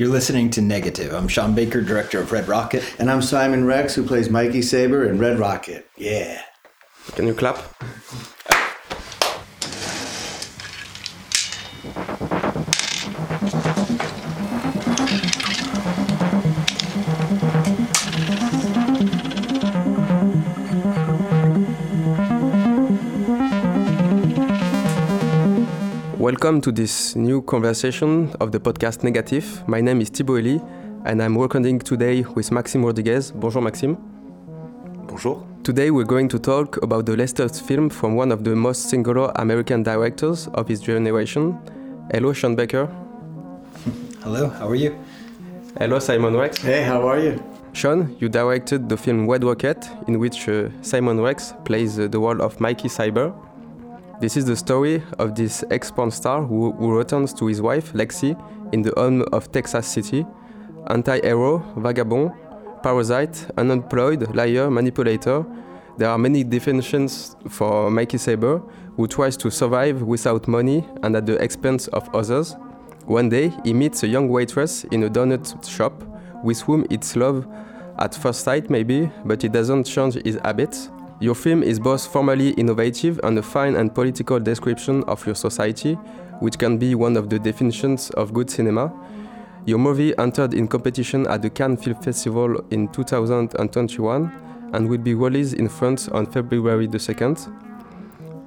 You're listening to Negative. I'm Sean Baker, director of Red Rocket. And I'm Simon Rex, who plays Mikey Saber in Red Rocket. Yeah. Can you clap? Welcome to this new conversation of the podcast Negative. My name is Thibaut Elie and I'm recording today with Maxime Rodriguez. Bonjour Maxime. Bonjour. Today we're going to talk about the latest film from one of the most singular American directors of his generation. Hello Sean Baker. Hello, how are you? Hello Simon Rex. Hey, how are you? Sean, you directed the film Red Rocket, in which uh, Simon Rex plays uh, the role of Mikey Saber. This is the story of this ex-porn star who, who returns to his wife, Lexi, in the home of Texas City. Anti-hero, vagabond, parasite, unemployed, liar, manipulator. There are many definitions for Mikey Saber, who tries to survive without money and at the expense of others. One day, he meets a young waitress in a donut shop with whom it's love at first sight, maybe, but it doesn't change his habits. Your film is both formally innovative and a fine and political description of your society, which can be one of the definitions of good cinema. Your movie entered in competition at the Cannes Film Festival in 2021 and will be released in France on February the 2nd.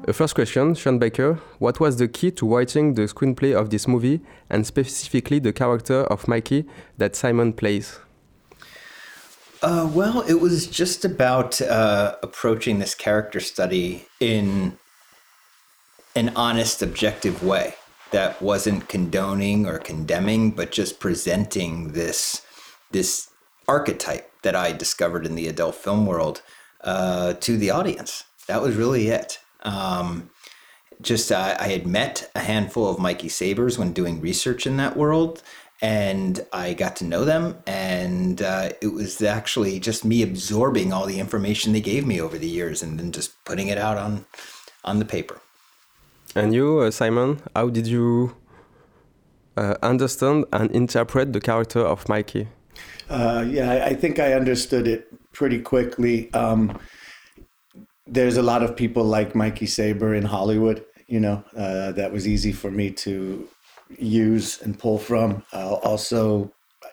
A first question, Sean Baker, what was the key to writing the screenplay of this movie and specifically the character of Mikey that Simon plays? Uh, well, it was just about uh, approaching this character study in an honest, objective way that wasn't condoning or condemning, but just presenting this this archetype that I discovered in the adult film world uh, to the audience. That was really it. Um, just uh, I had met a handful of Mikey Sabers when doing research in that world, and I got to know them. And uh, it was actually just me absorbing all the information they gave me over the years, and then just putting it out on on the paper. And you, uh, Simon, how did you uh, understand and interpret the character of Mikey? Uh, yeah, I, I think I understood it pretty quickly. Um, there's a lot of people like Mikey Saber in Hollywood. You know, uh, that was easy for me to use and pull from. Uh, also,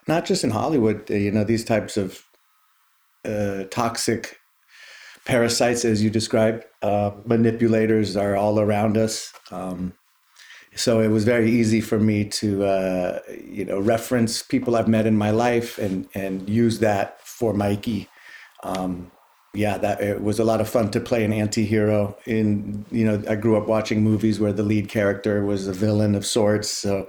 not just in Hollywood, uh, you know, these types of uh, toxic parasites, as you described, uh, manipulators are all around us. Um, so it was very easy for me to, uh, you know, reference people I've met in my life and and use that for Mikey. Um, yeah, that it was a lot of fun to play an anti-hero in you know, I grew up watching movies where the lead character was a villain of sorts, so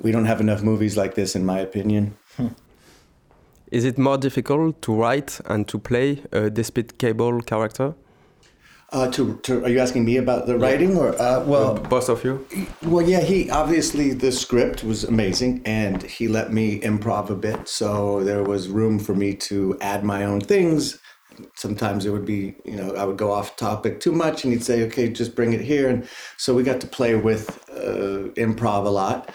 we don't have enough movies like this in my opinion. Hmm. Is it more difficult to write and to play a despicable character? Uh, to, to, are you asking me about the writing or uh, well both of you well yeah he obviously the script was amazing and he let me improv a bit so there was room for me to add my own things sometimes it would be you know i would go off topic too much and he'd say okay just bring it here. And so we got to play with uh, improv a lot.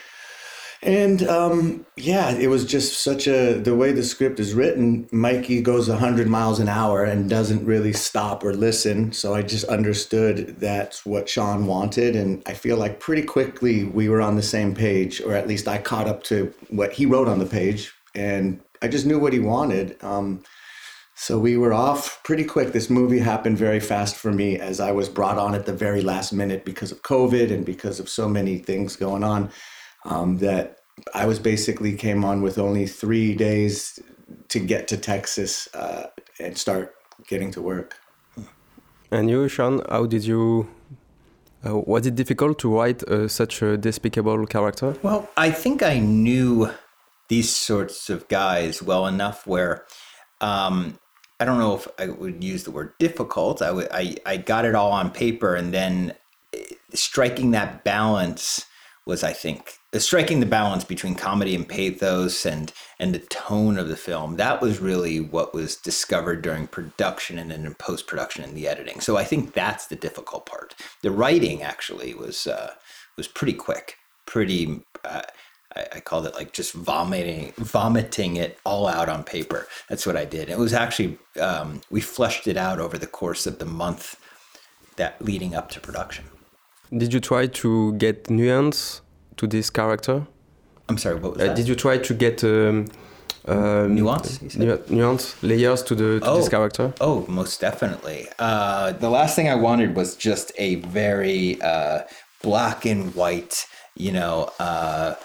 And um, yeah it was just such a the way the script is written mikey goes 100 miles an hour and doesn't really stop or listen. So i just understood that's what sean wanted. And i feel like pretty quickly we were on the same page or at least i caught up to what he wrote on the page. And i just knew what he wanted. Um, so we were off pretty quick. This movie happened very fast for me as I was brought on at the very last minute because of COVID and because of so many things going on. Um, that I was basically came on with only three days to get to Texas uh, and start getting to work. And you, Sean, how did you? Uh, was it difficult to write uh, such a despicable character? Well, I think I knew these sorts of guys well enough where um, I don't know if I would use the word difficult. I, w- I, I got it all on paper, and then eh, striking that balance was, I think, uh, striking the balance between comedy and pathos and and the tone of the film. That was really what was discovered during production and then in post production and the editing. So I think that's the difficult part. The writing actually was uh, was pretty quick, pretty. Uh, I, I, called it like just vomiting, vomiting it all out on paper. That's what I did. It was actually um, we fleshed it out over the course of the month that leading up to production. Did you try to get nuance to this character? I'm sorry. What was uh, that? Did you try to get um, um, nuance? Nu nuance layers to the to oh, this character? Oh, most definitely. Uh, the last thing I wanted was just a very uh, black and white, you know, uh,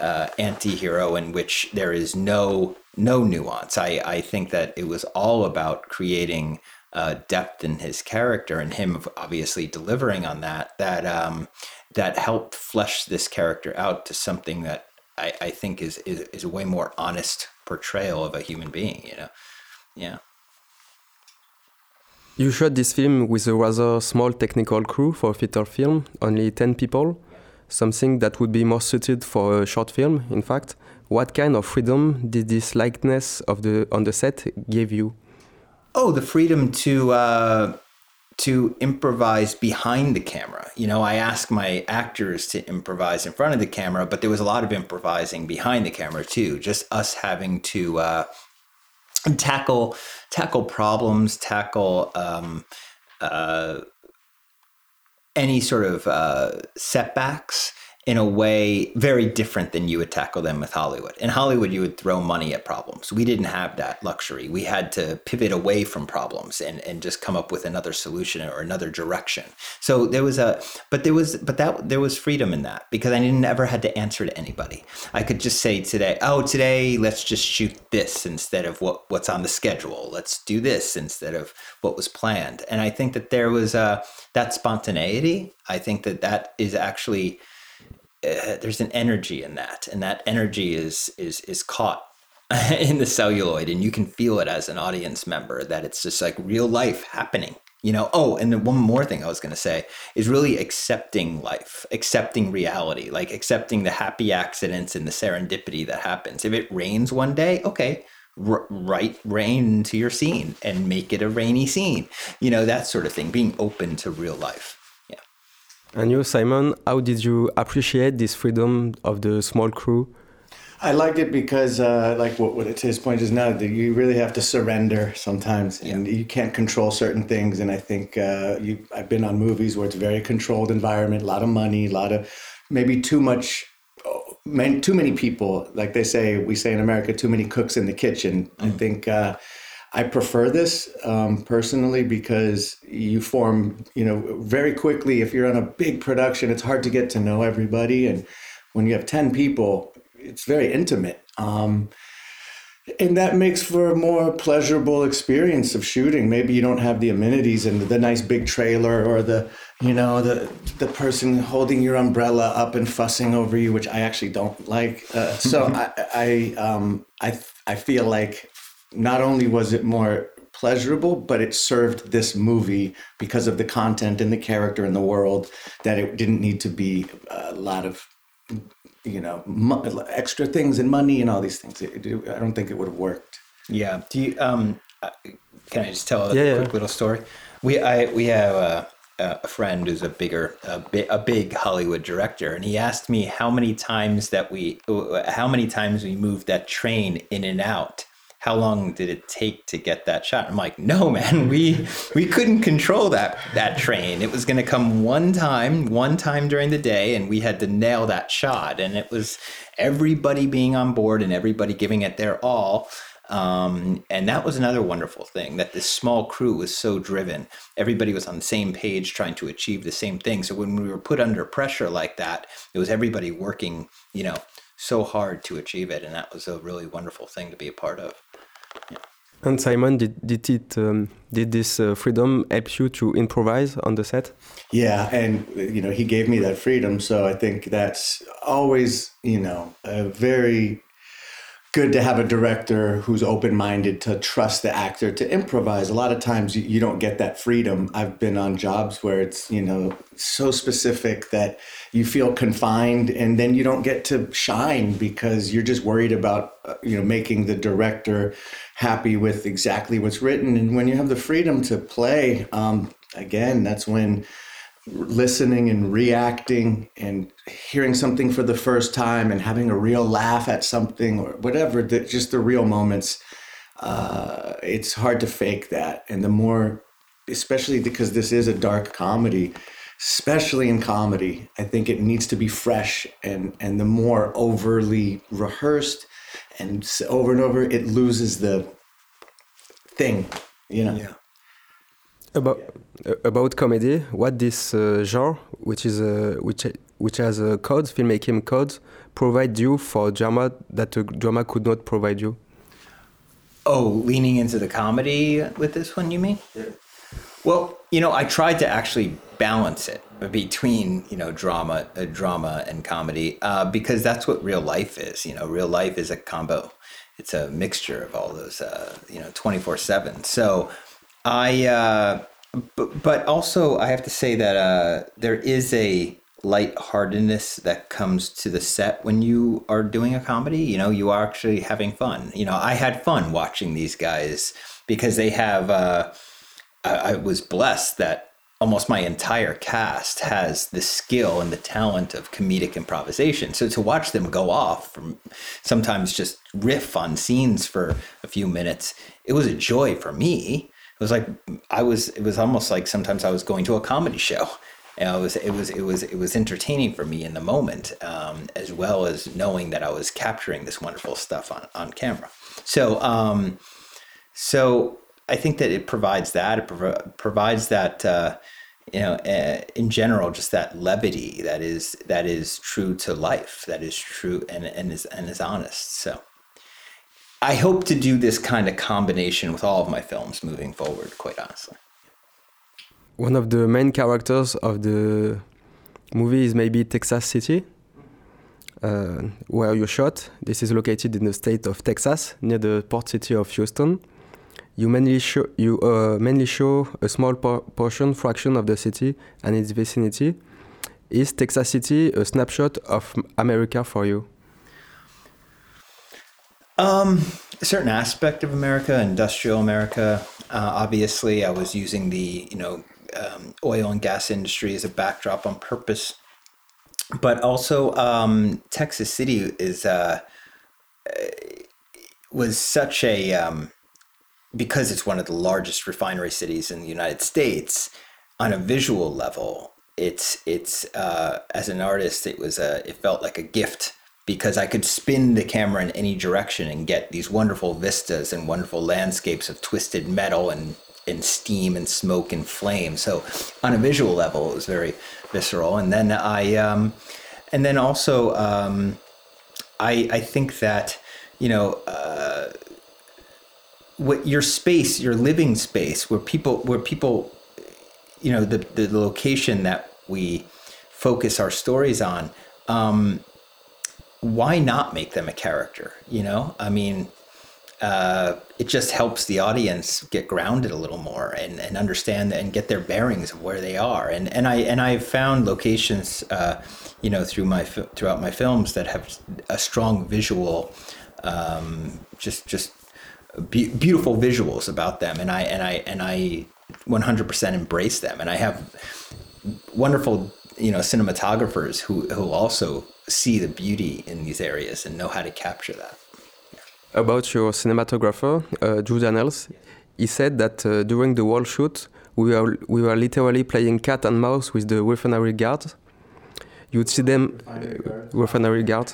uh, anti-hero in which there is no no nuance. I, I think that it was all about creating uh, depth in his character and him obviously delivering on that that um, that helped flesh this character out to something that I, I think is, is is a way more honest portrayal of a human being. You know, yeah. You shot this film with a rather small technical crew for a feature film, only 10 people, something that would be more suited for a short film, in fact. What kind of freedom did this likeness of the on the set give you? Oh, the freedom to uh, to improvise behind the camera. You know, I ask my actors to improvise in front of the camera, but there was a lot of improvising behind the camera too. Just us having to uh, tackle tackle problems, tackle um, uh, any sort of uh, setbacks in a way very different than you would tackle them with Hollywood. In Hollywood, you would throw money at problems. We didn't have that luxury. We had to pivot away from problems and, and just come up with another solution or another direction. So there was a, but there was, but that there was freedom in that because I didn't ever had to answer to anybody. I could just say today, oh, today let's just shoot this instead of what what's on the schedule. Let's do this instead of what was planned. And I think that there was a that spontaneity. I think that that is actually uh, there's an energy in that, and that energy is is is caught in the celluloid, and you can feel it as an audience member that it's just like real life happening. You know. Oh, and then one more thing I was going to say is really accepting life, accepting reality, like accepting the happy accidents and the serendipity that happens. If it rains one day, okay, R- write rain into your scene and make it a rainy scene. You know, that sort of thing, being open to real life. Yeah. And you, Simon, how did you appreciate this freedom of the small crew? I liked it because, uh, like what, what his point is now, that you really have to surrender sometimes, yeah. and you can't control certain things. And I think uh, you, I've been on movies where it's a very controlled environment, a lot of money, a lot of maybe too much, too many people. Like they say, we say in America, too many cooks in the kitchen. Mm. I think. Uh, I prefer this um, personally because you form, you know, very quickly. If you're on a big production, it's hard to get to know everybody, and when you have ten people, it's very intimate. Um, and that makes for a more pleasurable experience of shooting. Maybe you don't have the amenities and the nice big trailer or the, you know, the the person holding your umbrella up and fussing over you, which I actually don't like. Uh, so I I um, I I feel like not only was it more pleasurable, but it served this movie because of the content and the character and the world that it didn't need to be a lot of you know extra things and money and all these things. It, it, I don't think it would have worked. Yeah. Do you? Um, uh, can I just tell a yeah, quick yeah. little story? We I we have a, friend who's a bigger a, bi- a big Hollywood director, and he asked me how many times that we how many times we moved that train in and out how long did it take to get that shot? I'm like, no, man, we we couldn't control that that train. It was going to come one time, one time during the day, and we had to nail that shot. And it was everybody being on board and everybody giving it their all. Um, and that was another wonderful thing that this small crew was so driven. Everybody was on the same page trying to achieve the same thing. So when we were put under pressure like that, it was everybody working, you know, so hard to achieve it. And that was a really wonderful thing to be a part of. Yeah. And Simon, did did it um, did this uh, freedom help you to improvise on the set? Yeah, and you know he gave me that freedom, so I think that's always you know a very good to have a director who's open minded to trust the actor to improvise. A lot of times you, don't get that freedom. I've been on jobs where it's, you know, so specific that you feel confined and then you don't get to shine because you're just worried about, uh, you know, making the director happy with exactly what's written. And when you have the freedom to play, um, again, that's when listening and reacting and hearing something for the first time and having a real laugh at something or whatever, the, just the real moments. Uh, it's hard to fake that. And the more, especially because this is a dark comedy, especially in comedy, I think it needs to be fresh. And, and the more overly rehearsed and over and over, it loses the thing, you know? Yeah. About uh, about comedy, what this uh, genre, which is uh, which which has a code, filmmaking code, provide you for drama that drama could not provide you? Oh, leaning into the comedy with this one, you mean? Yeah. Well, you know, I tried to actually balance it between you know drama, uh, drama and comedy uh, because that's what real life is. You know, real life is a combo. It's a mixture of all those. Uh, you know, twenty four seven. So I, uh, but, but also I have to say that uh, there is a lightheartedness that comes to the set when you are doing a comedy. You know, you are actually having fun. You know, I had fun watching these guys because they have. Uh, I, I was blessed that almost my entire cast has the skill and the talent of comedic improvisation. So to watch them go off from sometimes just riff on scenes for a few minutes, it was a joy for me was like I was it was almost like sometimes I was going to a comedy show. And it was it was it was it was entertaining for me in the moment, um, as well as knowing that I was capturing this wonderful stuff on on camera. So um, so I think that it provides that it prov- provides that. Uh, you know, uh, in general, just that levity that is that is true to life, that is true and and is and is honest. So, I hope to do this kind of combination with all of my films moving forward, quite honestly. One of the main characters of the movie is maybe Texas City, uh, where you shot. This is located in the state of Texas, near the port city of Houston. You mainly show, you, uh, mainly show a small por portion, fraction of the city and its vicinity. Is Texas City a snapshot of America for you? Um, a certain aspect of America, industrial America. Uh, obviously, I was using the you know um, oil and gas industry as a backdrop on purpose, but also um, Texas City is uh, was such a um, because it's one of the largest refinery cities in the United States. On a visual level, it's it's uh, as an artist, it was a it felt like a gift because I could spin the camera in any direction and get these wonderful vistas and wonderful landscapes of twisted metal and, and steam and smoke and flame. So on a visual level, it was very visceral. And then I, um, and then also, um, I, I think that, you know, uh, what your space, your living space, where people, where people, you know, the, the location that we focus our stories on, um, why not make them a character? You know, I mean, uh, it just helps the audience get grounded a little more and, and understand and get their bearings of where they are. And and I and I've found locations, uh, you know, through my throughout my films that have a strong visual, um, just just be- beautiful visuals about them. And I and I and I 100% embrace them. And I have wonderful you know cinematographers who who also see the beauty in these areas and know how to capture that. About your cinematographer, uh, Drew Daniels, he said that uh, during the wall shoot, we were, we were literally playing cat and mouse with the refinery guard. You'd see them, uh, refinery guard.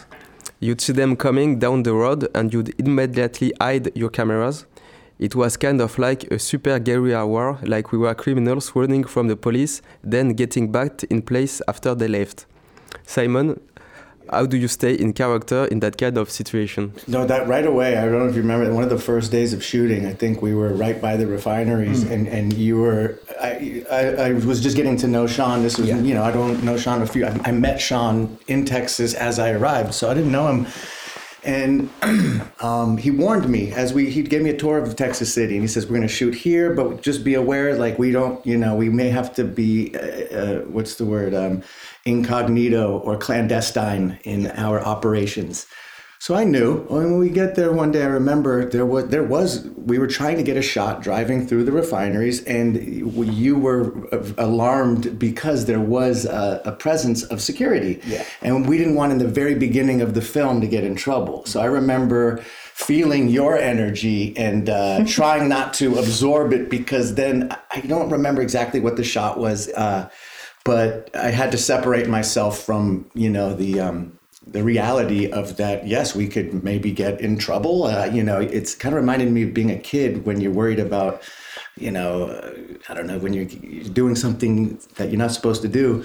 You'd see them coming down the road, and you'd immediately hide your cameras. It was kind of like a super guerrilla war, like we were criminals running from the police, then getting back in place after they left. Simon, how do you stay in character in that kind of situation? No, that right away. I don't know if you remember one of the first days of shooting. I think we were right by the refineries, mm. and and you were. I, I, I was just getting to know Sean. This was yeah. you know I don't know Sean a few. I, I met Sean in Texas as I arrived, so I didn't know him and um, he warned me as we he gave me a tour of Texas City, and he says we're going to shoot here, but just be aware, like we don't, you know, we may have to be uh, uh, what's the word, um, incognito or clandestine in our operations. So I knew when we get there one day. I remember there was there was we were trying to get a shot driving through the refineries, and you were alarmed because there was a, a presence of security, yeah. and we didn't want in the very beginning of the film to get in trouble. So I remember feeling your energy and uh, trying not to absorb it because then I don't remember exactly what the shot was, uh, but I had to separate myself from you know the. Um, the reality of that, yes, we could maybe get in trouble. Uh, you know, it's kind of reminded me of being a kid when you're worried about, you know, uh, I don't know, when you're doing something that you're not supposed to do.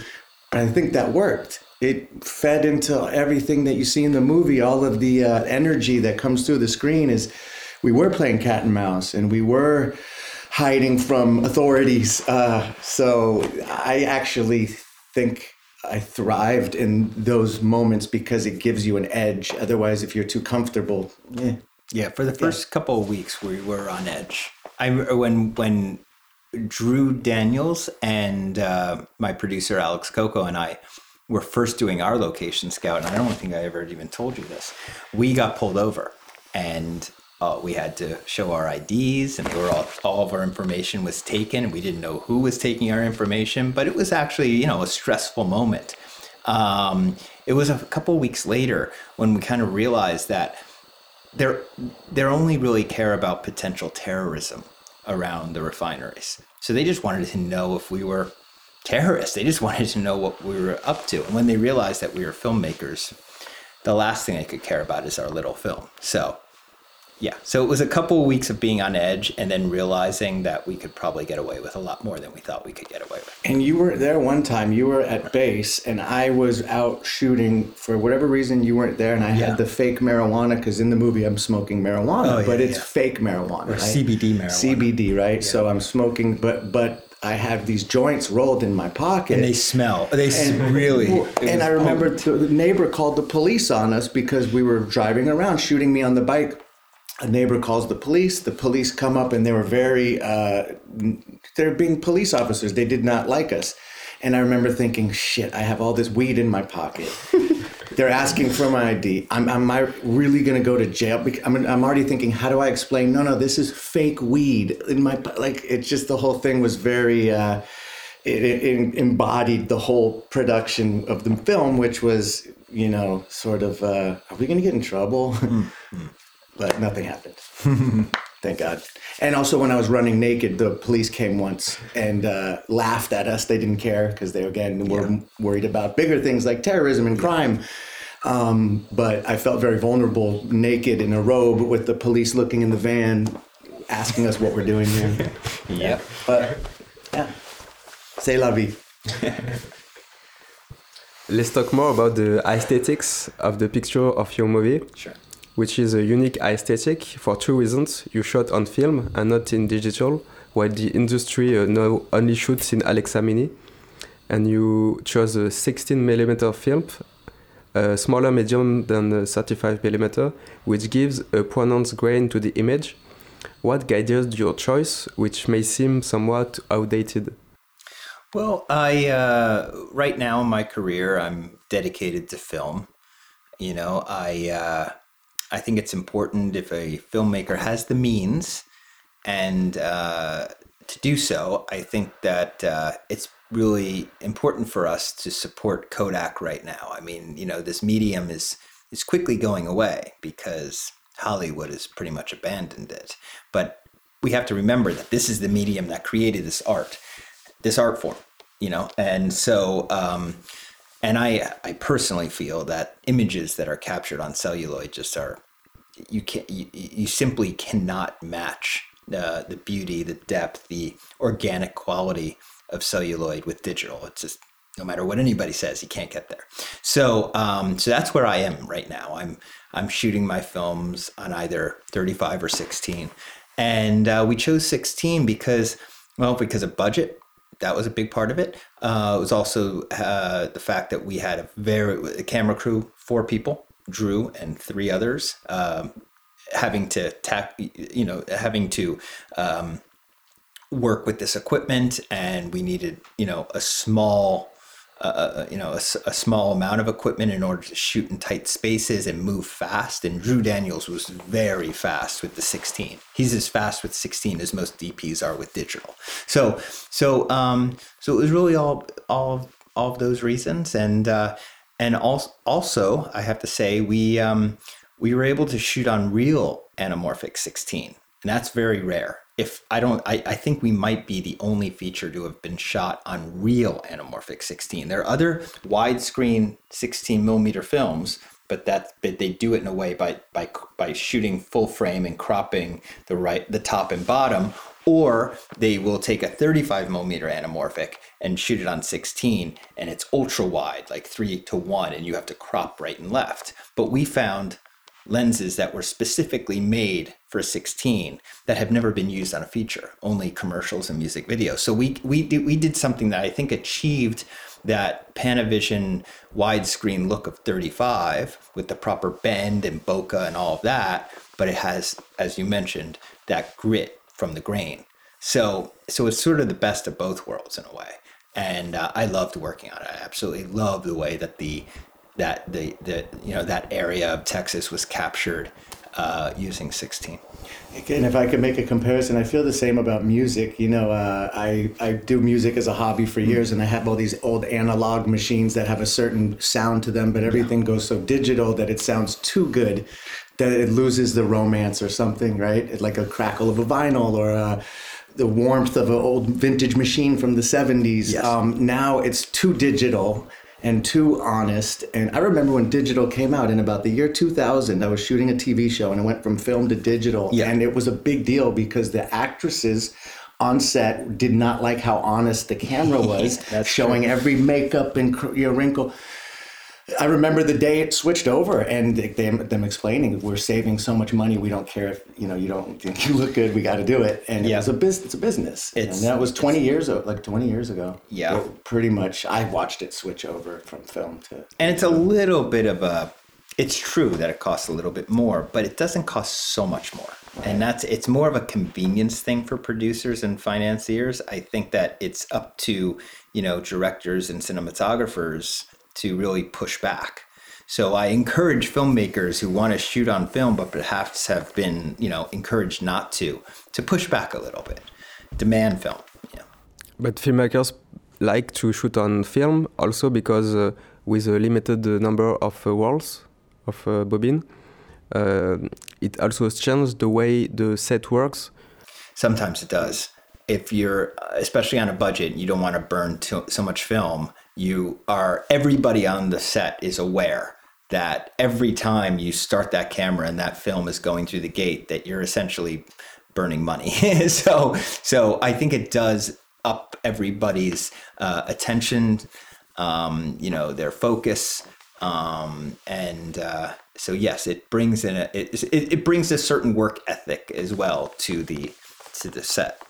But I think that worked. It fed into everything that you see in the movie. All of the uh, energy that comes through the screen is we were playing cat and mouse and we were hiding from authorities. Uh, so I actually think I thrived in those moments because it gives you an edge. Otherwise, if you're too comfortable, eh. yeah. For the first yeah. couple of weeks, we were on edge. I when when Drew Daniels and uh, my producer Alex Coco and I were first doing our location scout, and I don't think I ever even told you this. We got pulled over, and uh, we had to show our IDs, and were all, all of our information was taken. We didn't know who was taking our information, but it was actually you know a stressful moment. Um, it was a couple weeks later when we kind of realized that they're they only really care about potential terrorism around the refineries. So they just wanted to know if we were terrorists. They just wanted to know what we were up to. And when they realized that we were filmmakers, the last thing they could care about is our little film. So yeah. So it was a couple of weeks of being on edge and then realizing that we could probably get away with a lot more than we thought we could get away with. And you were there one time, you were at base, and I was out shooting for whatever reason you weren't there, and I yeah. had the fake marijuana because in the movie I'm smoking marijuana, oh, yeah, but it's yeah. fake marijuana. Or right? CBD marijuana. CBD, right? So I'm smoking, but, but, I have these joints rolled in my pocket, and they smell. They and, really. And I remember the neighbor called the police on us because we were driving around, shooting me on the bike a neighbor calls the police. The police come up and they were very, uh, they're being police officers. They did not like us. And I remember thinking, shit, I have all this weed in my pocket. they're asking for my ID. I'm, am I really going to go to jail? I'm, I'm already thinking, how do I explain? No, no, this is fake weed in my, like, it's just the whole thing was very, uh, it, it, embodied the whole production of the film, which was, you know, sort of, uh, are we going to get in trouble? Mm-hmm but nothing happened. Thank God. And also, when I was running naked, the police came once and uh, laughed at us. They didn't care because they again were yeah. worried about bigger things like terrorism and crime. Um, but I felt very vulnerable, naked in a robe, with the police looking in the van, asking us what we're doing here. yep. But yeah, say la vie. Let's talk more about the aesthetics of the picture of your movie. Sure which is a unique aesthetic for two reasons. You shot on film and not in digital, while the industry uh, now only shoots in Alexa Mini. And you chose a 16mm film, a smaller medium than 35mm, which gives a pronounced grain to the image. What guided your choice, which may seem somewhat outdated? Well, I uh, right now in my career, I'm dedicated to film. You know, I uh, I think it's important if a filmmaker has the means and uh, to do so, I think that uh, it's really important for us to support Kodak right now. I mean, you know, this medium is is quickly going away because Hollywood has pretty much abandoned it. But we have to remember that this is the medium that created this art, this art form, you know, and so. Um, and I, I personally feel that images that are captured on celluloid just are you can you, you simply cannot match uh, the beauty, the depth, the organic quality of celluloid with digital. It's just no matter what anybody says, you can't get there. So, um, so that's where I am right now. I'm I'm shooting my films on either 35 or 16, and uh, we chose 16 because, well, because of budget. That was a big part of it. Uh, it was also uh, the fact that we had a very a camera crew, four people, Drew and three others, um, having to tap, you know, having to um, work with this equipment, and we needed, you know, a small uh, you know a small amount of equipment in order to shoot in tight spaces and move fast. And Drew Daniels was very fast with the 16. He's as fast with 16 as most DPs are with digital. So so um, so it was really all all all of those reasons and uh, and also also I have to say we um, we were able to shoot on real anamorphic 16 and that's very rare if i don't I, I think we might be the only feature to have been shot on real anamorphic 16 there are other widescreen 16 millimeter films but that but they do it in a way by by by shooting full frame and cropping the right the top and bottom or they will take a 35 millimeter anamorphic and shoot it on 16 and it's ultra wide like 3 to 1 and you have to crop right and left. But we found lenses that were specifically made for 16 that have never been used on a feature, only commercials and music videos. So we we did, we did something that I think achieved that Panavision widescreen look of 35 with the proper bend and bokeh and all of that, but it has, as you mentioned, that grit from the grain. So so it's sort of the best of both worlds in a way. And uh, I loved working on it. I absolutely love the way that the that the, the you know that area of Texas was captured uh, using 16. Again, if I could make a comparison, I feel the same about music. You know, uh, I I do music as a hobby for years, and I have all these old analog machines that have a certain sound to them, but everything yeah. goes so digital that it sounds too good that it loses the romance or something, right? It's like a crackle of a vinyl or a the warmth of an old vintage machine from the 70s. Yes. Um, now it's too digital and too honest. And I remember when digital came out in about the year 2000, I was shooting a TV show and it went from film to digital. Yeah. And it was a big deal because the actresses on set did not like how honest the camera was, showing true. every makeup and wrinkle. I remember the day it switched over and them, them explaining we're saving so much money. We don't care if you know you don't think you look good. We got to do it. And yeah. it was a business. It's a business. It's, and that was twenty years ago, like twenty years ago. Yeah, pretty much. I watched it switch over from film to. And it's a little bit of a. It's true that it costs a little bit more, but it doesn't cost so much more. Right. And that's it's more of a convenience thing for producers and financiers. I think that it's up to you know directors and cinematographers to really push back. So I encourage filmmakers who want to shoot on film but perhaps have been, you know, encouraged not to, to push back a little bit, demand film. Yeah. But filmmakers like to shoot on film also because uh, with a limited number of uh, rolls of uh, bobbin, uh, it also changes the way the set works. Sometimes it does. If you're, especially on a budget, you don't want to burn too, so much film you are everybody on the set is aware that every time you start that camera and that film is going through the gate that you're essentially burning money. So so i think it does up everybody's uh, attention um, you know their focus um, and uh, so yes it brings in a it, it, it brings a certain work ethic as well to the to the set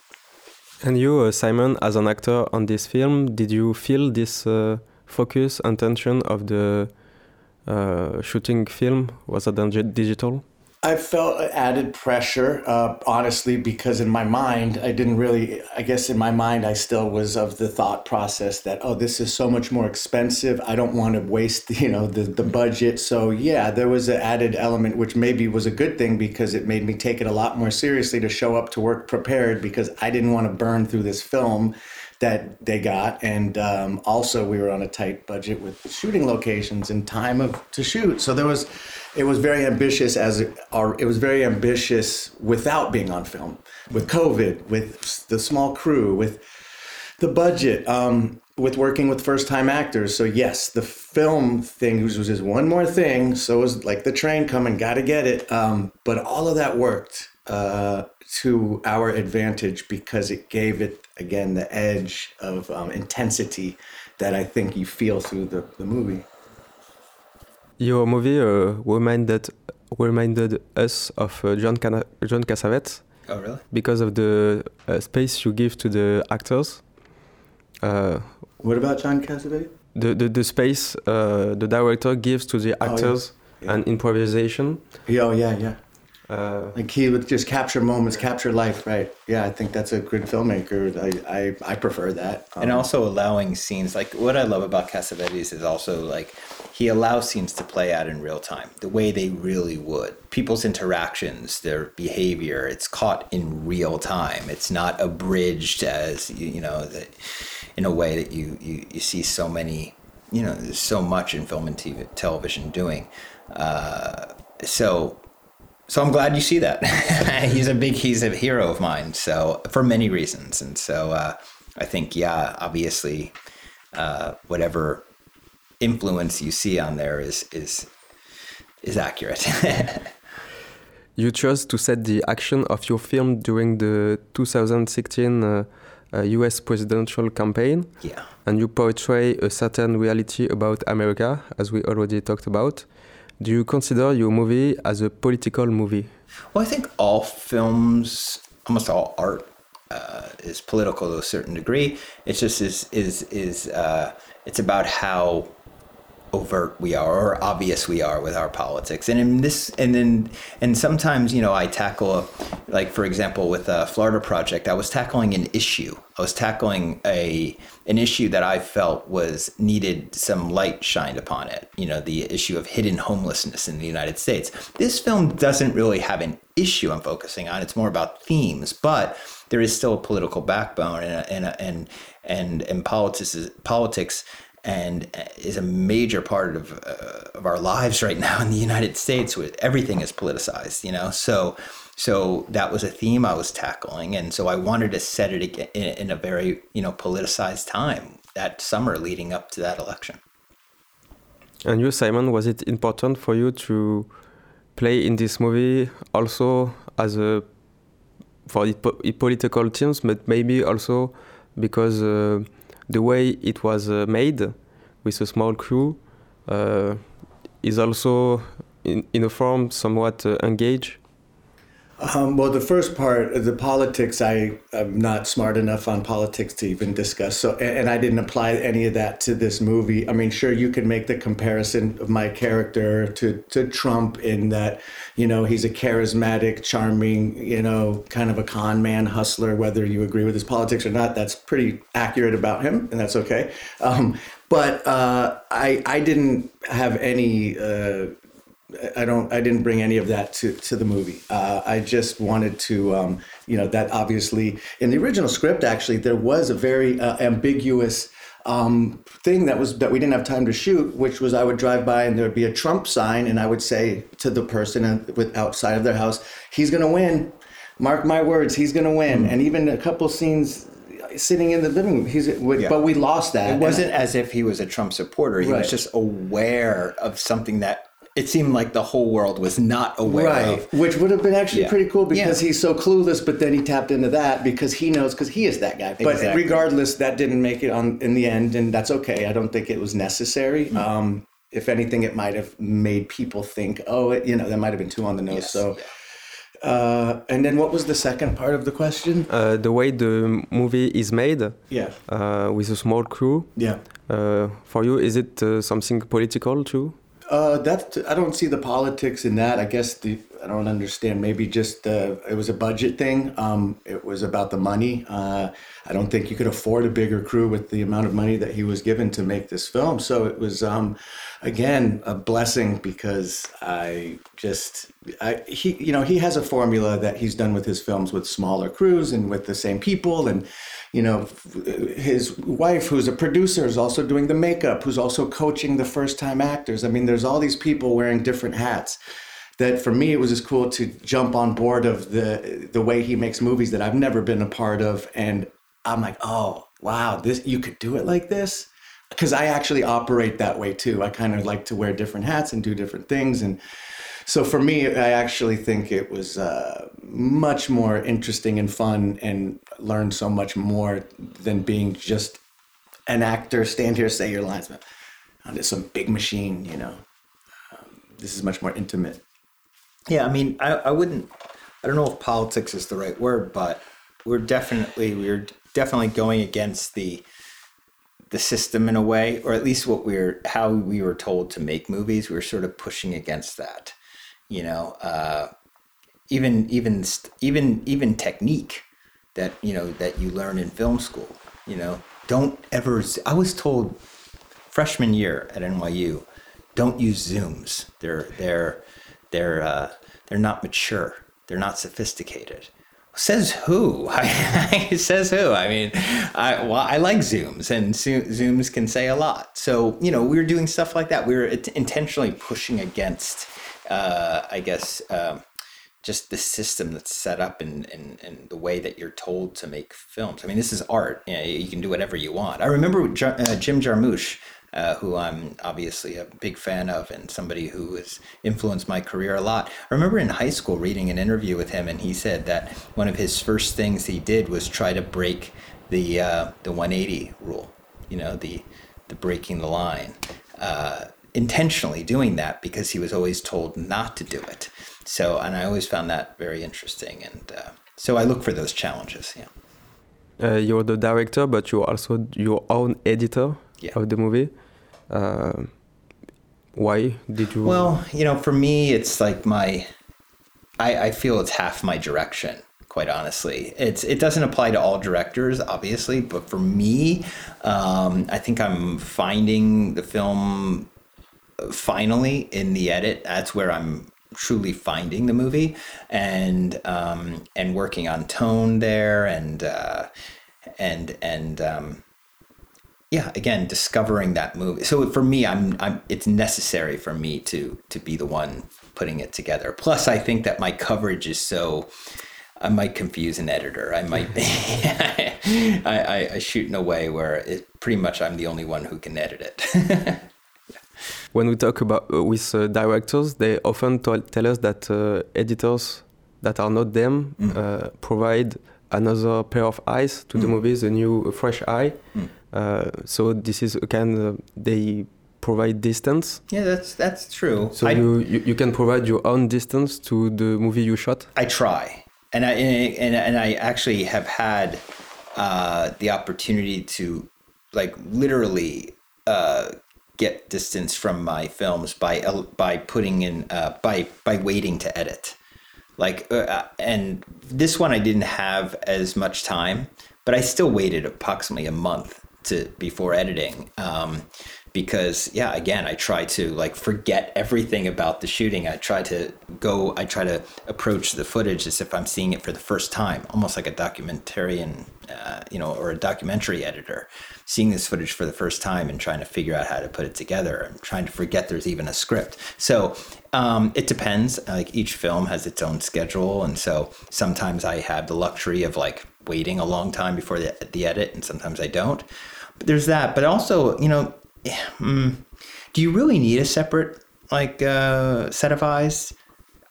and you, uh, Simon, as an actor on this film, did you feel this uh, focus and tension of the uh, shooting film? Was it digital? I felt added pressure, uh, honestly, because in my mind, I didn't really, I guess in my mind, I still was of the thought process that, oh, this is so much more expensive. I don't want to waste, you know, the, the budget. So, yeah, there was an added element, which maybe was a good thing because it made me take it a lot more seriously to show up to work prepared because I didn't want to burn through this film that they got, and um, also we were on a tight budget with shooting locations and time of to shoot. So there was, it was very ambitious as it, it was very ambitious without being on film, with COVID, with the small crew, with the budget, um, with working with first time actors. So yes, the film thing was, was just one more thing. So it was like the train coming, got to get it. Um, but all of that worked. Uh, to our advantage because it gave it again the edge of um, intensity that I think you feel through the, the movie. Your movie uh, reminded reminded us of uh, John Cana John Cassavetes. Oh, really? Because of the uh, space you give to the actors. Uh, what about John Cassavetes? The, the, the space uh, the director gives to the actors oh, yeah. Yeah. and improvisation. Yeah, oh, yeah, yeah Uh, like he would just capture moments, capture life, right? Yeah, I think that's a good filmmaker. I I, I prefer that. and Um, also allowing scenes like what I love about Cassavetes is also like he allows scenes to play out in real time the way they really would. People's interactions, their behavior, it's caught in real time. It's not abridged as you, you know that in a way that you, you you see so many you know there's so much in film and TV, television doing. Uh, so so I'm glad you see that. he's a big, he's a hero of mine. So for many reasons, and so uh, I think, yeah, obviously, uh, whatever influence you see on there is is is accurate. You chose to set the action of your film during the 2016 uh, uh, US presidential campaign, yeah. and you portray a certain reality about America, as we already talked about. Do you consider your movie as a political movie? Well, I think all films, almost all art, uh, is political to a certain degree. It's just is is is uh, it's about how overt we are or obvious we are with our politics. And in this and then and sometimes you know i tackle like for example with a florida project i was tackling an issue. I was tackling a an issue that i felt was needed some light shined upon it you know the issue of hidden homelessness in the united states. This film doesn't really have an issue i'm focusing on. It's more about themes but there is still a political backbone and and and and, and politics is, politics and is a major part of uh, of our lives right now in the United States. With everything is politicized, you know. So, so that was a theme I was tackling, and so I wanted to set it in, in a very you know politicized time that summer leading up to that election. And you, Simon, was it important for you to play in this movie also as a for the political themes, but maybe also because uh, the way it was uh, made with a small crew uh, is also in, in a form somewhat uh, engaged. Um, well, the first part, the politics, I am not smart enough on politics to even discuss. So, and, and I didn't apply any of that to this movie. I mean, sure, you can make the comparison of my character to to Trump in that, you know, he's a charismatic, charming, you know, kind of a con man, hustler. Whether you agree with his politics or not, that's pretty accurate about him, and that's okay. Um, but uh, I I didn't have any. Uh, I don't. I didn't bring any of that to, to the movie. Uh, I just wanted to, um, you know, that obviously in the original script, actually, there was a very uh, ambiguous um, thing that was that we didn't have time to shoot, which was I would drive by and there would be a Trump sign, and I would say to the person with outside of their house, "He's going to win. Mark my words, he's going to win." And even a couple scenes sitting in the living room, he's. Yeah. But we lost that. It wasn't as if he was a Trump supporter. He Right. was just aware of something that it seemed like the whole world was not aware right of. which would have been actually Yeah. pretty cool because Yeah. he's so clueless but then he tapped into that because he knows because he is that guy but Exactly. regardless that didn't make it on in the end and that's okay i don't think it was necessary Mm-hmm. um if anything it might have made people think oh it, you know that might have been too on the nose Yes. so uh and then what was the second part of the question Uh, the way the movie is made yeah uh, with a small crew, yeah uh, for you, is it uh, something political too? Uh, that I don't see the politics in that. I guess the I don't understand. Maybe just uh, it was a budget thing. Um, it was about the money. Uh, I don't think you could afford a bigger crew with the amount of money that he was given to make this film. So it was um, again a blessing because I just I he you know he has a formula that he's done with his films with smaller crews and with the same people and you know, his wife, who's a producer, is also doing the makeup, who's also coaching the first time actors. I mean, there's all these people wearing different hats. That for me, it was just cool to jump on board of the the way he makes movies that I've never been a part of, and I'm like, oh wow, this you could do it like this, because I actually operate that way too. I kind of like to wear different hats and do different things, and so for me, I actually think it was uh, much more interesting and fun, and learned so much more than being just an actor. Stand here, say your lines, on this some big machine. You know, um, this is much more intimate. Yeah, I mean, I, I wouldn't. I don't know if politics is the right word, but we're definitely we're definitely going against the the system in a way, or at least what we're how we were told to make movies. We were sort of pushing against that, you know. Uh, even even even even technique that you know that you learn in film school. You know, don't ever. I was told freshman year at NYU, don't use Zooms. They're they're they're uh, they're not mature. They're not sophisticated. Says who? says who? I mean, I well, I like Zooms, and Zooms can say a lot. So you know, we were doing stuff like that. We were intentionally pushing against, uh, I guess, um, just the system that's set up and and and the way that you're told to make films. I mean, this is art. You, know, you can do whatever you want. I remember uh, Jim Jarmusch, uh, who I'm obviously a big fan of and somebody who has influenced my career a lot. I remember in high school reading an interview with him, and he said that one of his first things he did was try to break the uh, the 180 rule. You know, the the breaking the line. Uh, intentionally doing that because he was always told not to do it. So, and I always found that very interesting, and uh, so I look for those challenges. Yeah. Uh, you're the director, but you're also your own editor Yeah. of the movie. Uh, why did you? Well, you know, for me, it's like my, I, I feel it's half my direction. Quite honestly, it's it doesn't apply to all directors, obviously, but for me, um, I think I'm finding the film finally in the edit. That's where I'm truly finding the movie and um, and working on tone there and uh, and and um, yeah again discovering that movie. So for me i'm i'm it's necessary for me to to be the one putting it together. Plus i think that my coverage is so i might confuse an editor. I might be I, I i shoot in a way where it pretty much i'm the only one who can edit it when we talk about uh, with uh, directors, they often tell tell us that uh, editors that are not them Mm. uh, provide another pair of eyes to the Mm. movies, a new a fresh eye. Mm. Uh, so this is a kind of they provide distance. yeah that's that's true So I, you, you you can provide your own distance to the movie you shot. I try, and I and, and I actually have had uh, the opportunity to like literally uh, get distance from my films by el- by putting in uh, by by waiting to edit. Like, uh, and this one I didn't have as much time, but I still waited approximately a month to before editing. Um, because yeah, again, I try to like forget everything about the shooting. I try to go, I try to approach the footage as if I'm seeing it for the first time, almost like a documentarian, uh, you know, or a documentary editor, seeing this footage for the first time and trying to figure out how to put it together and trying to forget there's even a script. So um, it depends. Like each film has its own schedule, and so sometimes I have the luxury of like waiting a long time before the, the edit, and sometimes I don't. But there's that. But also, you know, mm, do you really need a separate like uh, set of eyes?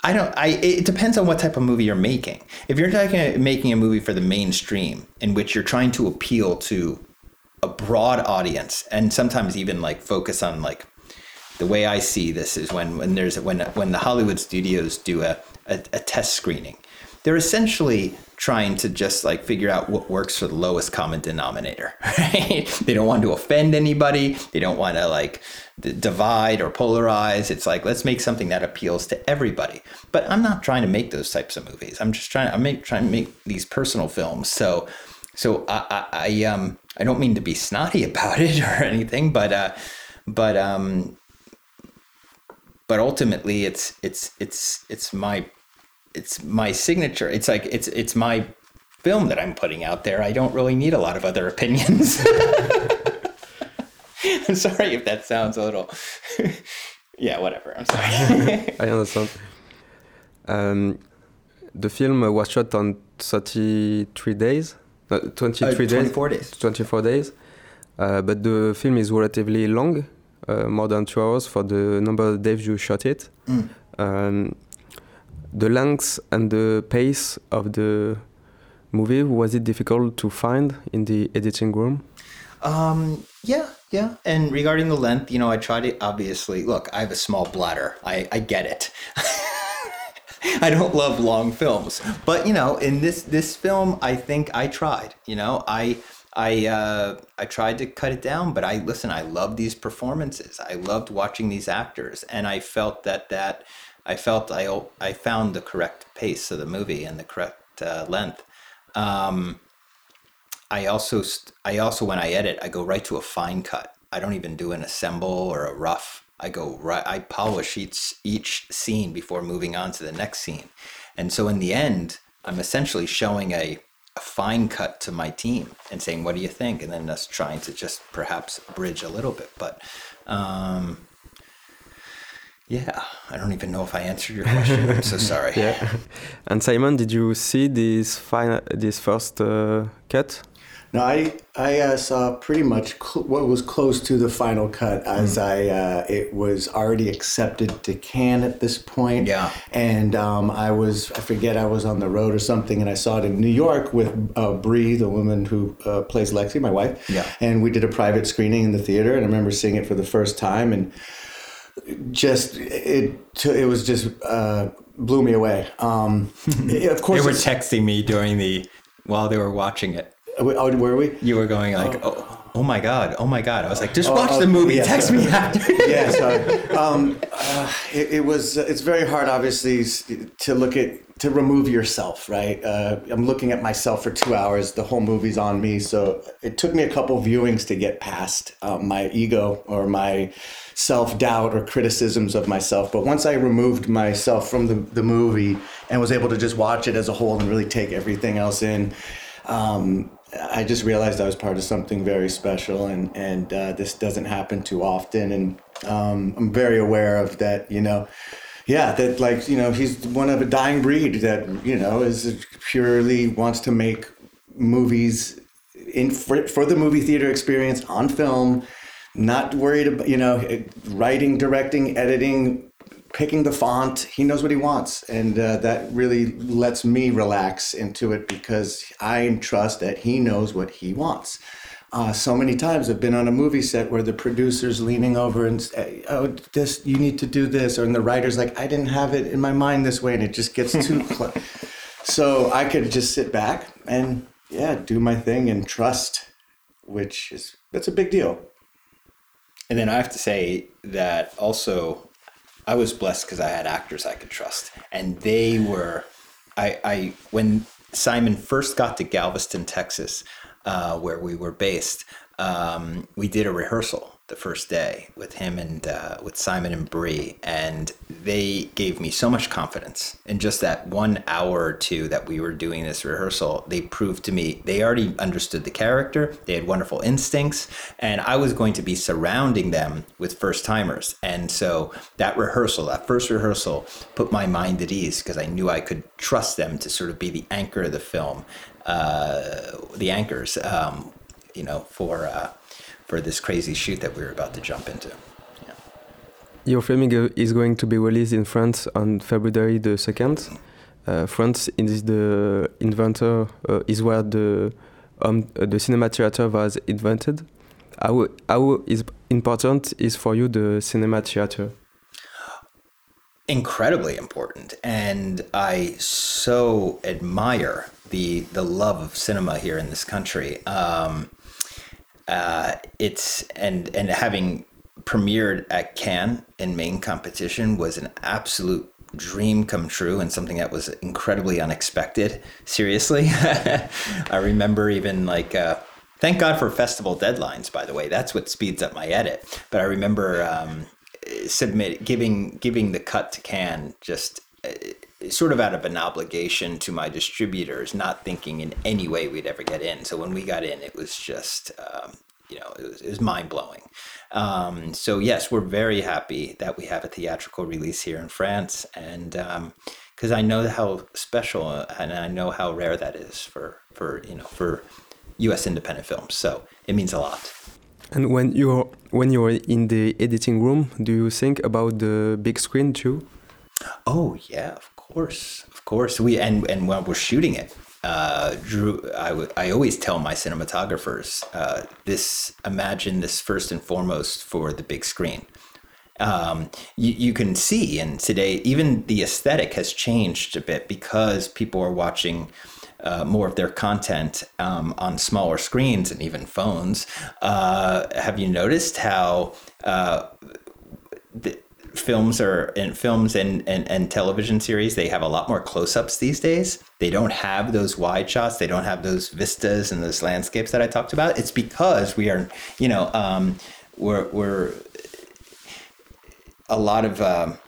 I don't. I. It depends on what type of movie you're making. If you're making a movie for the mainstream, in which you're trying to appeal to a broad audience, and sometimes even like focus on like the way I see this is when when there's when when the Hollywood studios do a, a, a test screening, they're essentially trying to just like figure out what works for the lowest common denominator. Right? they don't want to offend anybody. They don't want to like d- divide or polarize. It's like let's make something that appeals to everybody. But I'm not trying to make those types of movies. I'm just trying. I'm make, trying to make these personal films. So so I, I, I um I don't mean to be snotty about it or anything, but uh, but um, but ultimately it's it's it's it's my it's my signature. It's like it's it's my film that I'm putting out there. I don't really need a lot of other opinions. I'm sorry if that sounds a little yeah, whatever. I'm sorry. I understand. Um, the film was shot on 33 days, no, 23 Uh, days, 24 days. 24 days. Uh, but the film is relatively long, uh, more than two hours for the number of days you shot it. Mm. Um, the length and the pace of the movie was it difficult to find in the editing room? Um, yeah, yeah. And regarding the length, you know, I try to obviously look, I have a small bladder. I, I get it. I don't love long films. But you know, in this this film I think I tried. You know, I I uh, I tried to cut it down, but I listen, I love these performances. I loved watching these actors and I felt that that I felt I I found the correct pace of the movie and the correct uh, length. Um, I also I also when I edit, I go right to a fine cut. I don't even do an assemble or a rough. I go right. I polish each each scene before moving on to the next scene, and so in the end, I'm essentially showing a a fine cut to my team and saying, "What do you think?" and then us trying to just perhaps bridge a little bit. But um, yeah, I don't even know if I answered your question. I'm so sorry. yeah. And Simon, did you see this final, this first uh, cut? No, I I uh, saw pretty much cl- what was close to the final cut as mm. I uh, it was already accepted to Cannes at this point. Yeah, and um, I was I forget I was on the road or something, and I saw it in New York with uh, Bree, the woman who uh, plays Lexi, my wife. Yeah, and we did a private screening in the theater, and I remember seeing it for the first time, and just it it was just uh, blew me away. Um, of course, they were texting me during the while they were watching it. Oh, were we? You were going like, oh, oh, oh my god, oh my god. I was like, just oh, watch oh, the movie. Yeah, Text sorry. me after. yeah, sorry. Um, uh, it, it, was. It's very hard, obviously, to look at to remove yourself. Right. Uh, I'm looking at myself for two hours. The whole movie's on me, so it took me a couple viewings to get past um, my ego or my self doubt or criticisms of myself. But once I removed myself from the, the movie and was able to just watch it as a whole and really take everything else in. Um, I just realized I was part of something very special, and and uh, this doesn't happen too often. And um, I'm very aware of that. You know, yeah, that like you know he's one of a dying breed that you know is purely wants to make movies in for, for the movie theater experience on film. Not worried about you know writing, directing, editing, picking the font. He knows what he wants, and uh, that really lets me relax into it because I trust that he knows what he wants. Uh, so many times I've been on a movie set where the producer's leaning over and say, "Oh, this you need to do this," or and the writer's like, "I didn't have it in my mind this way," and it just gets too close. So I could just sit back and yeah, do my thing and trust, which is that's a big deal. And then I have to say that also I was blessed because I had actors I could trust, and they were. I, I when Simon first got to Galveston, Texas, uh, where we were based, um, we did a rehearsal the first day with him and uh, with Simon and Bree, and they gave me so much confidence. In just that one hour or two that we were doing this rehearsal, they proved to me they already understood the character, they had wonderful instincts, and I was going to be surrounding them with first timers. And so that rehearsal, that first rehearsal, put my mind at ease because I knew I could trust them to sort of be the anchor of the film, uh, the anchors, um, you know, for. Uh, for this crazy shoot that we were about to jump into. Yeah. Your film is going to be released in France on February the 2nd. Uh, France is the inventor, uh, is where the, um, the cinema theater was invented. How, how is important is for you the cinema theater? Incredibly important. And I so admire the, the love of cinema here in this country. Um, uh, it's and and having premiered at Cannes in main competition was an absolute dream come true and something that was incredibly unexpected. Seriously, I remember even like. Uh, thank God for festival deadlines, by the way. That's what speeds up my edit. But I remember um, submit giving giving the cut to Cannes just uh, sort of out of an obligation to my distributors, not thinking in any way we'd ever get in. So when we got in, it was just, um, you know, it was, it was mind blowing. Um, so yes, we're very happy that we have a theatrical release here in France, and because um, I know how special and I know how rare that is for for you know for U.S. independent films. So it means a lot. And when you're when you're in the editing room, do you think about the big screen too? Oh yeah, of course, of course. We and and when we're shooting it, uh, Drew, I, w- I always tell my cinematographers uh, this: imagine this first and foremost for the big screen. Um, you, you can see, and today even the aesthetic has changed a bit because people are watching. Uh, more of their content um, on smaller screens and even phones. Uh, have you noticed how uh, films are in films and, and, and television series they have a lot more close-ups these days. They don't have those wide shots. They don't have those vistas and those landscapes that i talked about. It's because we are you know um, we're, we're a lot of um,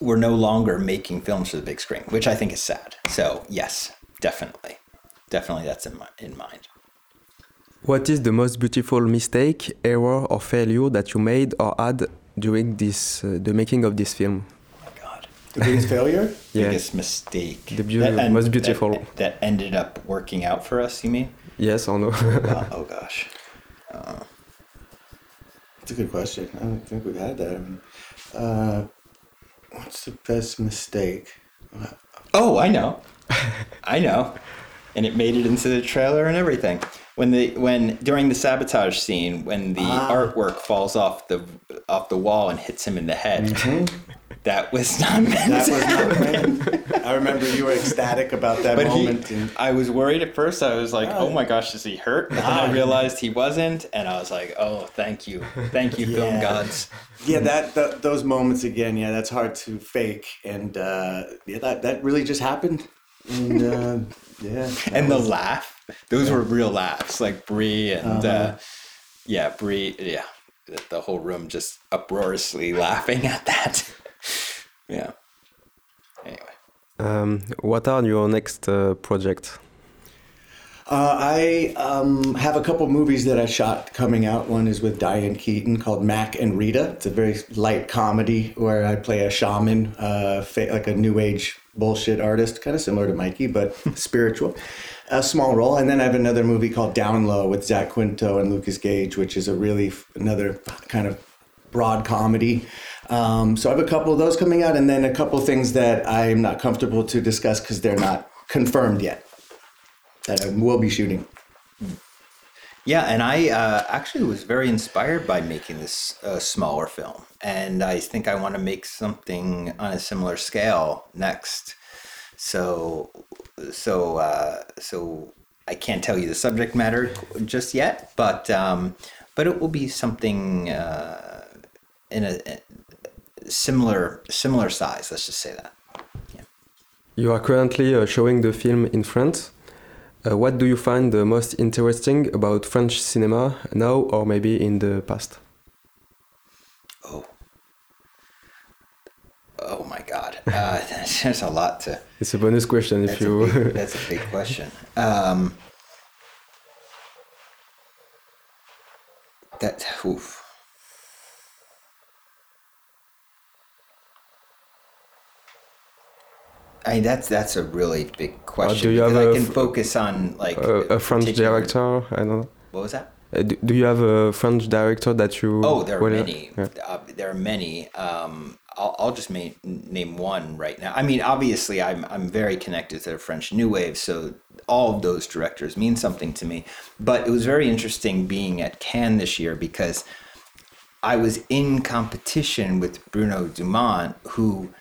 we're no longer making films for the big screen which i think is sad. So yes definitely. Definitely that's in, my, in mind. What is the most beautiful mistake, error, or failure that you made or had during this uh, the making of this film? oh my god The biggest failure? Yeah. biggest mistake The beau- en- most beautiful. that, that ended up working out for us you mean Yes or no? uh, oh gosh That's a good question. I don't think we've had that. Uh, what's the best mistake? Oh, I know. I know. And it made it into the trailer and everything. When the when during the sabotage scene, when the Ah. artwork falls off the off the wall and hits him in the head, that was not meant. That was not meant. I remember you were ecstatic about that But he, moment. and, I was worried at first. I was like, "Oh my gosh, is he hurt?" But then I Ah. realized he wasn't, and I was like, "Oh, thank you, thank you, film gods." yeah, that, that those moments again. Yeah, that's hard to fake, and uh, yeah, that that really just happened. And uh, yeah, and the laugh those were real laughs like Bree and uh Uh-huh. yeah Bree yeah the, the whole room just uproariously laughing at that yeah anyway um, what are your next uh, projects? Uh, I um, have a couple movies that I shot coming out. One is with Diane Keaton called Mac and Rita. It's a very light comedy where I play a shaman, uh, fa- like a new age bullshit artist, kind of similar to Mikey, but spiritual. A small role. And then I have another movie called Down Low with Zach Quinto and Lukas Gage, which is a really f- another kind of broad comedy. Um, so I have a couple of those coming out, and then a couple things that I'm not comfortable to discuss because they're not confirmed yet that I will be shooting. Yeah and i uh, actually was very inspired by making this uh, smaller film and i think i want to make something on a similar scale next so so uh, so i can't tell you the subject matter just yet but um, but it will be something uh, in a, a similar similar size let's just say that Yeah. You are currently uh, showing the film in France. Uh, what do you find the most interesting about French cinema now or maybe in the past? oh oh my god uh, there's a lot to It's a bonus question if a you. big, that's a big question. Um, that oof. I mean that's that's a really big question. do you have because I a can focus on like a, a French director? I don't know. What was that? Uh, do, do you have a French director that you? Oh, there are many. yeah. Uh, there are many. Um, I'll, I'll just ma- name one right now. I mean, obviously, I'm I'm very connected to the French New Wave, so all of those directors mean something to me. But it was very interesting being at Cannes this year because I was in competition with Bruno Dumont, who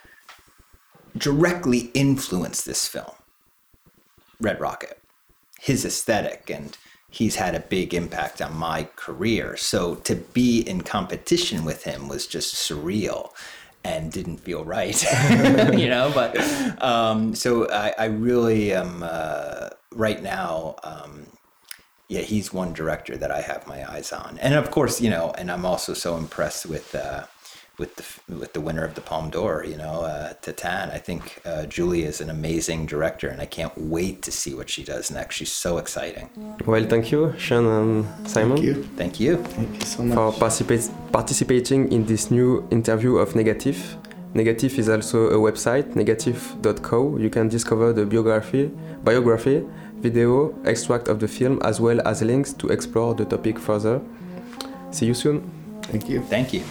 directly influenced this film, Red Rocket his aesthetic and he's had a big impact on my career. So to be in competition with him was just surreal and didn't feel right, you know. But um, so I, I really am uh, right now. Um, yeah, he's one director that I have my eyes on, and of course, you know, and I'm also so impressed with. Uh, with the with the winner of the Palme d'Or, you know, uh, Titane. I think uh, Julie is an amazing director, and I can't wait to see what she does next. She's so exciting. Well, thank you, Sean and Simon, Thank you. Thank you. Thank you so for much. participate, participating in this new interview of Negative. Negative is also a website, negative.co. You can discover the biography, biography, video, extract of the film, as well as links to explore the topic further. See you soon. Thank you. Thank you.